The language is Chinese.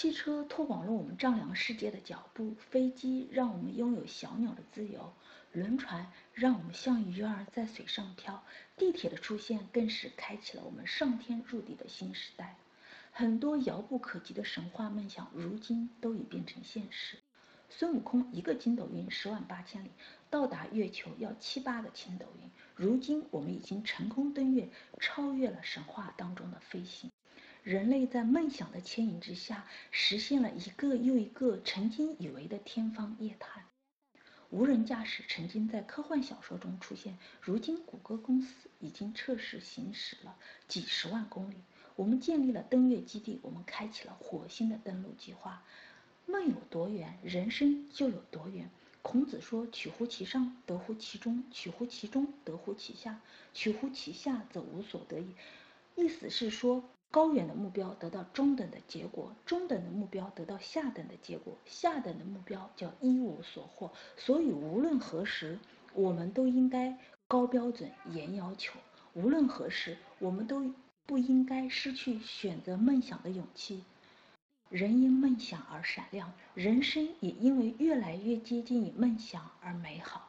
汽车拓广了我们丈量世界的脚步，飞机让我们拥有小鸟的自由，轮船让我们像鱼儿在水上漂，地铁的出现更是开启了我们上天入地的新时代。很多遥不可及的神话梦想，如今都已变成现实。孙悟空一个筋斗云十万八千里，到达月球要七八个筋斗云。如今我们已经成功登月，超越了神话当中的飞行。人类在梦想的牵引之下，实现了一个又一个曾经以为的天方夜谭。无人驾驶曾经在科幻小说中出现，如今谷歌公司已经测试行驶了几十万公里。我们建立了登月基地，我们开启了火星的登陆计划。梦有多远，人生就有多远。孔子说：“取乎其上，得乎其中；取乎其中，得乎其下；取乎其下，则无所得矣。”意思是说。高远的目标得到中等的结果，中等的目标得到下等的结果，下等的目标叫一无所获。所以无论何时，我们都应该高标准、严要求；无论何时，我们都不应该失去选择梦想的勇气。人因梦想而闪亮，人生也因为越来越接近梦想而美好。